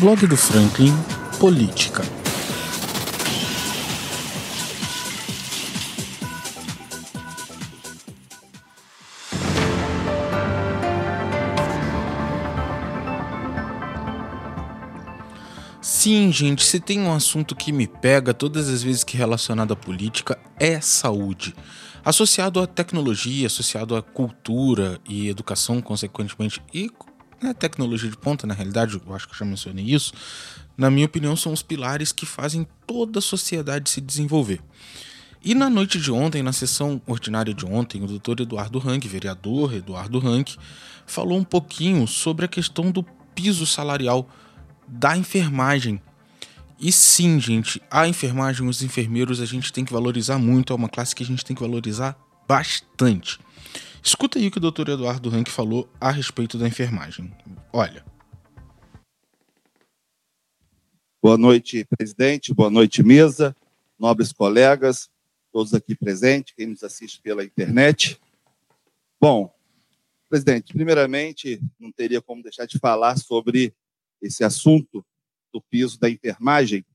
Blog do Franklin Política. Sim, gente, se tem um assunto que me pega todas as vezes que é relacionado à política é saúde. Associado à tecnologia, associado à cultura e educação, consequentemente, e a tecnologia de ponta, na realidade, eu acho que eu já mencionei isso, na minha opinião, são os pilares que fazem toda a sociedade se desenvolver. E na noite de ontem, na sessão ordinária de ontem, o doutor Eduardo Rank, vereador Eduardo Rank, falou um pouquinho sobre a questão do piso salarial da enfermagem. E sim, gente, a enfermagem, os enfermeiros, a gente tem que valorizar muito, é uma classe que a gente tem que valorizar bastante. Escuta aí o que o doutor Eduardo Rank falou a respeito da enfermagem. Olha. Boa noite, presidente, boa noite, mesa, nobres colegas, todos aqui presentes, quem nos assiste pela internet. Bom, presidente, primeiramente, não teria como deixar de falar sobre esse assunto do piso da enfermagem.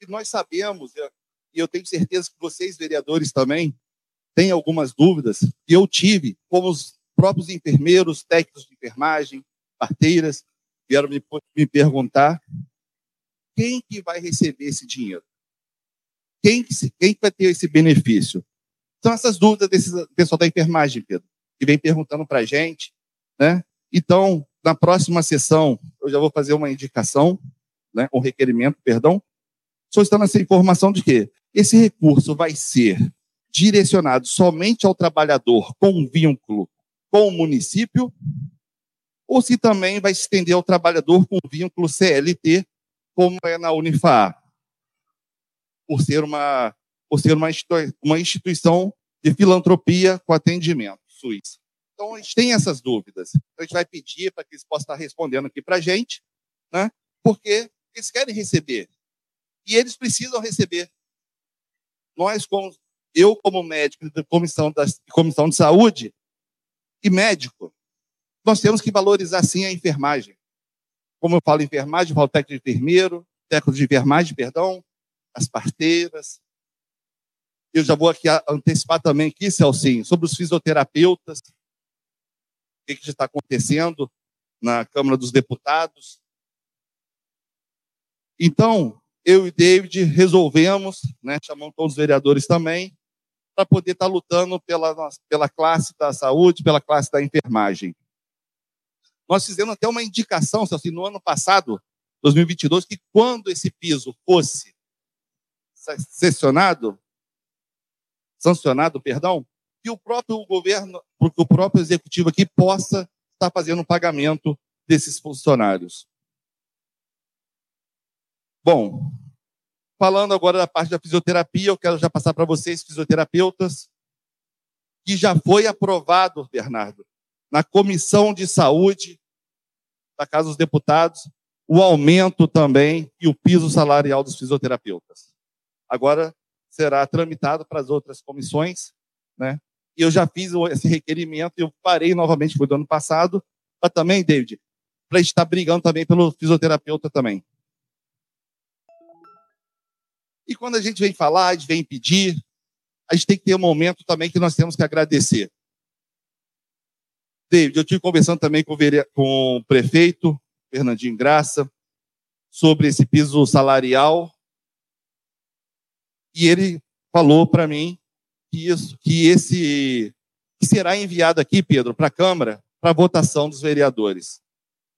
E nós sabemos, e eu tenho certeza que vocês, vereadores, também têm algumas dúvidas, e eu tive, como os próprios enfermeiros, técnicos de enfermagem, parteiras, vieram me, me perguntar quem que vai receber esse dinheiro? Quem que, quem que vai ter esse benefício? São essas dúvidas desse pessoal da enfermagem, Pedro, que vem perguntando para a gente, né? Então, na próxima sessão, eu já vou fazer uma indicação, né, um requerimento, perdão, solicitando essa informação de que esse recurso vai ser direcionado somente ao trabalhador com vínculo com o município, ou se também vai se estender ao trabalhador com vínculo CLT, como é na Unifar, por ser uma, por ser uma, uma instituição de filantropia com atendimento, SUS. Então, a gente tem essas dúvidas. Então, a gente vai pedir para que eles possam estar respondendo aqui para a gente, né? porque eles querem receber. E eles precisam receber. Nós, como, eu, como médico da comissão, da comissão de saúde e médico, nós temos que valorizar, sim, a enfermagem. Como eu falo enfermagem, eu falo técnico de enfermeiro, técnico de enfermagem, perdão, as parteiras. Eu já vou aqui antecipar também aqui, Celcinho, sobre os fisioterapeutas, o que está acontecendo na Câmara dos Deputados. Então, eu e David resolvemos, né, chamamos todos os vereadores também, para poder estar tá lutando pela, pela classe da saúde, pela classe da enfermagem. Nós fizemos até uma indicação, assim, no ano passado, 2022, que quando esse piso fosse sessionado, sancionado, perdão, que o próprio governo, que o próprio executivo aqui possa estar fazendo o pagamento desses funcionários. Bom, falando agora da parte da fisioterapia, eu quero já passar para vocês, fisioterapeutas, que já foi aprovado, Bernardo, na Comissão de Saúde da Casa dos Deputados, o aumento também e o piso salarial dos fisioterapeutas. Agora será tramitado para as outras comissões, né? E eu já fiz esse requerimento eu parei novamente, foi do ano passado, para também, David, para estar brigando também pelo fisioterapeuta também. E quando a gente vem falar, a gente vem pedir, a gente tem que ter um momento também que nós temos que agradecer. David, eu estive conversando também com o, com o prefeito, Fernandinho Graça, sobre esse piso salarial. E ele falou para mim que isso, que esse que será enviado aqui, Pedro, para a Câmara, para votação dos vereadores.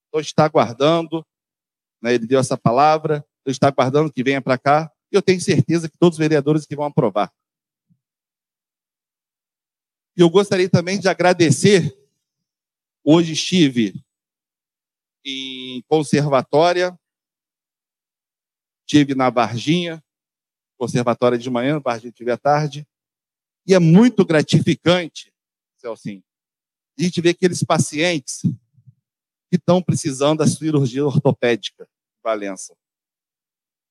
Então, está aguardando, né, ele deu essa palavra, então está aguardando que venha para cá, eu tenho certeza que todos os vereadores que vão aprovar. E eu gostaria também de agradecer, hoje estive em conservatória, estive na Varginha, conservatória de manhã, Varginha tive à tarde, e é muito gratificante, Celcinho, a gente ver aqueles pacientes que estão precisando da cirurgia ortopédica em Valença.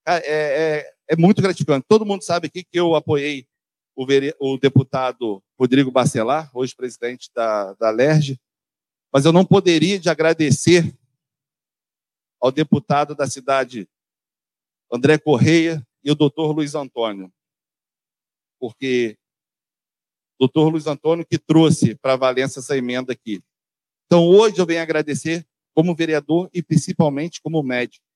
É, é, é, muito gratificante. Todo mundo sabe aqui que eu apoiei o, o deputado Rodrigo Bacelar, hoje presidente da, da LERJ, mas eu não poderia de agradecer ao deputado da cidade André Correia e o doutor Luiz Antônio. Porque o doutor Luiz Antônio que trouxe para Valença essa emenda aqui. Então, hoje eu venho agradecer como vereador e principalmente como médico.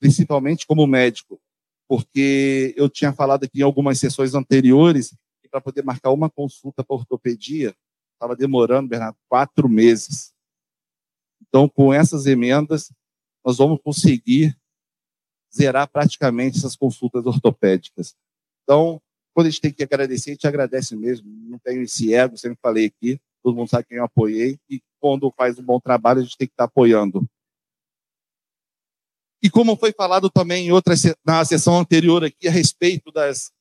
Principalmente como médico, porque eu tinha falado aqui em algumas sessões anteriores que para poder marcar uma consulta para ortopedia estava demorando, Bernardo, quatro meses. Então, com essas emendas, nós vamos conseguir zerar praticamente essas consultas ortopédicas. Então, quando a gente tem que agradecer, a gente agradece mesmo. Não tenho esse ego, sempre falei aqui, todo mundo sabe quem eu apoiei, e quando faz um bom trabalho, a gente tem que estar apoiando. E como foi falado também em outra, na sessão anterior aqui a respeito das,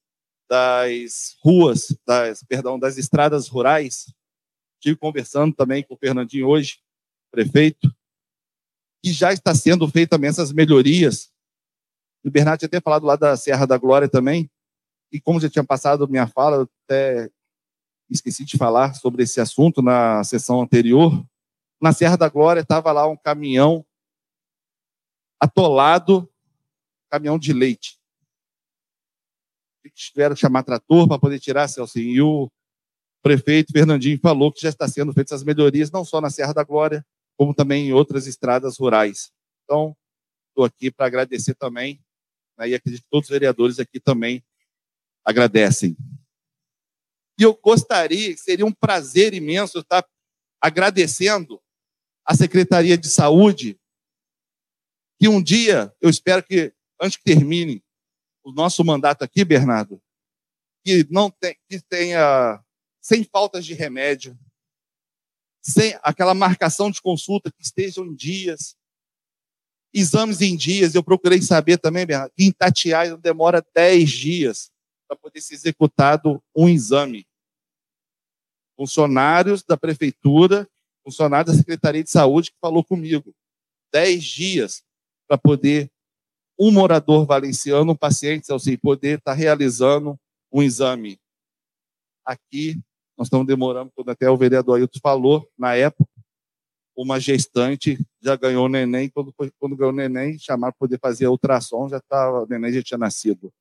das ruas, das, perdão, das estradas rurais, estive conversando também com o Fernandinho hoje, prefeito, que já está sendo feita também essas melhorias. O Bernardo tinha até falado lá da Serra da Glória também, e como já tinha passado minha fala, eu até esqueci de falar sobre esse assunto na sessão anterior. Na Serra da Glória estava lá um caminhão atolado, caminhão de leite. Tiveram que chamar trator para poder tirar, Celso. E o prefeito Fernandinho falou que já está sendo feitas as melhorias, não só na Serra da Glória, como também em outras estradas rurais. Então, estou aqui para agradecer também, né, e acredito que todos os vereadores aqui também agradecem. E eu gostaria, seria um prazer imenso estar agradecendo à Secretaria de Saúde, que um dia, eu espero que, antes que termine o nosso mandato aqui, Bernardo, que não tem, que tenha sem faltas de remédio, sem aquela marcação de consulta que estejam em dias, exames em dias. Eu procurei saber também, Bernardo, que em Tatiaia demora 10 dias para poder ser executado um exame. Funcionários da prefeitura, funcionários da Secretaria de Saúde que falou comigo. 10 dias para poder um morador valenciano, um paciente, assim, poder estar tá realizando um exame. Aqui, nós estamos demorando, quando até o vereador Ailton falou, na época, uma gestante já ganhou o neném, quando, quando ganhou o neném, chamaram para poder fazer ultrassom, já tava, o neném já tinha nascido.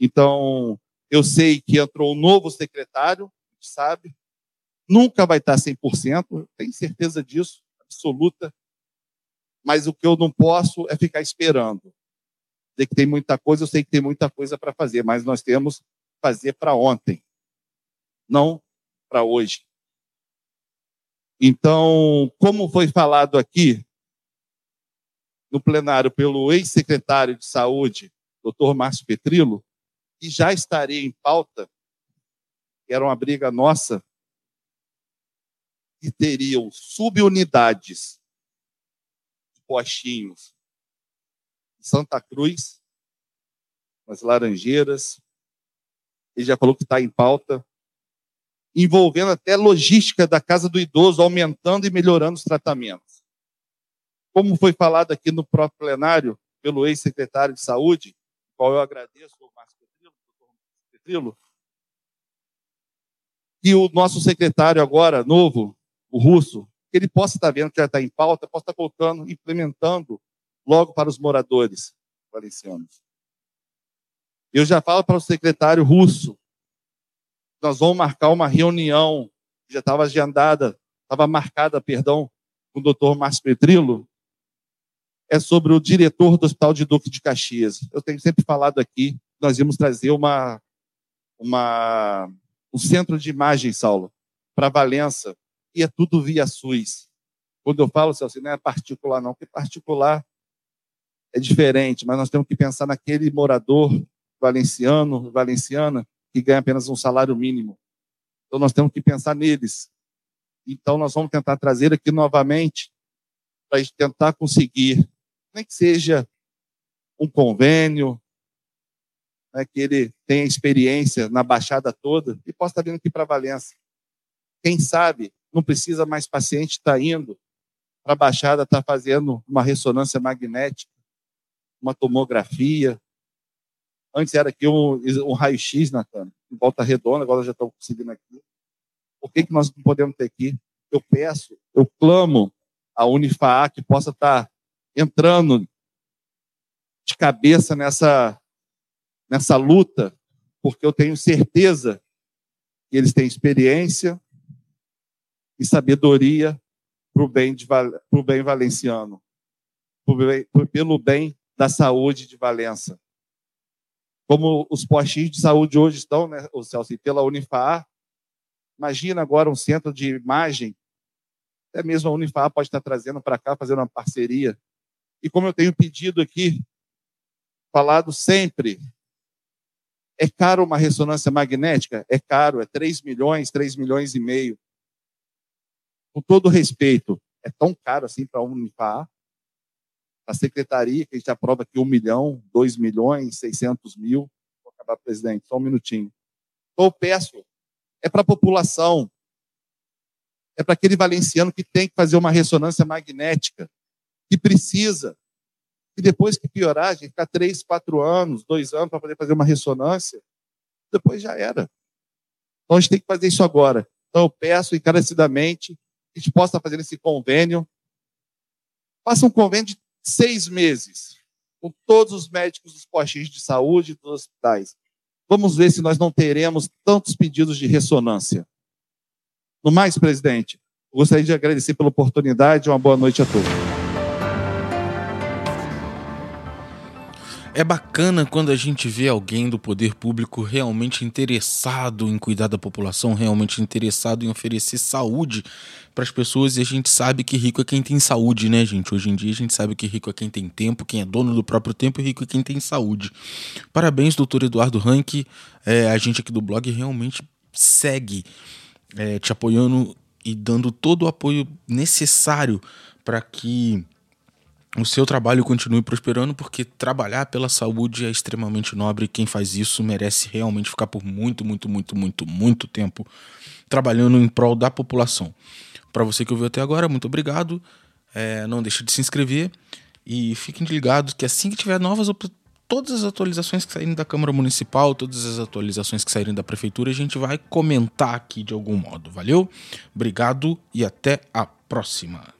Então, eu sei que entrou um novo secretário, sabe? Nunca vai estar 100%, tenho certeza disso, absoluta. Mas o que eu não posso é ficar esperando. Dizer que tem muita coisa, eu sei que tem muita coisa para fazer, mas nós temos que fazer para ontem, não para hoje. Então, como foi falado aqui no plenário pelo ex-secretário de Saúde, doutor Márcio Petrilo, que já estaria em pauta, que era uma briga nossa, que teriam subunidades de postinhos Santa Cruz, nas Laranjeiras. Ele já falou que está em pauta, envolvendo até logística da casa do idoso, aumentando e melhorando os tratamentos. Como foi falado aqui no próprio plenário pelo ex-secretário de Saúde, qual eu agradeço Petrilo, que o nosso secretário agora, novo, o russo, ele possa estar vendo que já está em pauta, possa estar colocando, implementando logo para os moradores valencianos. Eu já falo para o secretário russo, nós vamos marcar uma reunião, já estava agendada, estava marcada, perdão, com o doutor Márcio Petrilo, é sobre o diretor do Hospital de Duque de Caxias. Eu tenho sempre falado aqui, nós íamos trazer uma uma, um centro de imagem, Saulo, para Valença, e é tudo via SUS. Quando eu falo, Celso, não é particular, não, porque particular é diferente, mas nós temos que pensar naquele morador valenciano, valenciana, que ganha apenas um salário mínimo. Então nós temos que pensar neles. Então nós vamos tentar trazer aqui novamente para tentar conseguir, nem que seja um convênio, né, que ele tenha experiência na Baixada toda e possa estar vindo aqui para Valença. Quem sabe não precisa mais paciente estar tá indo para a Baixada, estar tá fazendo uma ressonância magnética, uma tomografia. Antes era aqui um, um raio-x, Natan, em volta redonda, agora já estão conseguindo aqui. Por que, que nós não podemos ter aqui? Eu peço, eu clamo a Unifaa, que possa estar tá entrando de cabeça nessa, nessa luta, porque eu tenho certeza que eles têm experiência e sabedoria para o bem, pro bem valenciano, pro bem, pelo bem da saúde de Valença. Como os postinhos de saúde hoje estão, né, o Celso, pela Unifar, imagina agora um centro de imagem, até mesmo a Unifar pode estar trazendo para cá, fazendo uma parceria. E como eu tenho pedido aqui, falado sempre, é caro uma ressonância magnética? É caro, é 3 milhões, 3 milhões e meio. Com todo respeito, é tão caro assim para a Unifar? A secretaria, que a gente aprova aqui 1 milhão, 2 milhões, 600 mil. Vou acabar, presidente, só um minutinho. Então, eu peço, é para a população, é para aquele valenciano que tem que fazer uma ressonância magnética, que precisa. E depois que piorar, a gente ficar três, quatro anos, dois anos para poder fazer uma ressonância, depois já era. Então a gente tem que fazer isso agora. Então eu peço encarecidamente que a gente possa fazer esse convênio. Faça um convênio de seis meses com todos os médicos dos postos de saúde dos hospitais. Vamos ver se nós não teremos tantos pedidos de ressonância. No mais, presidente, gostaria de agradecer pela oportunidade. Uma boa noite a todos. É bacana quando a gente vê alguém do poder público realmente interessado em cuidar da população, realmente interessado em oferecer saúde para as pessoas e a gente sabe que rico é quem tem saúde, né, gente? Hoje em dia a gente sabe que rico é quem tem tempo, quem é dono do próprio tempo e rico é quem tem saúde. Parabéns, doutor Eduardo Rank. É, a gente aqui do blog realmente segue é, te apoiando e dando todo o apoio necessário para que o seu trabalho continue prosperando, porque trabalhar pela saúde é extremamente nobre e quem faz isso merece realmente ficar por muito, muito, muito, muito, muito tempo trabalhando em prol da população. Para você que ouviu até agora, muito obrigado. É, não deixe de se inscrever e fiquem ligados que assim que tiver novas todas as atualizações que saírem da Câmara Municipal, todas as atualizações que saírem da Prefeitura, a gente vai comentar aqui de algum modo. Valeu? Obrigado e até a próxima.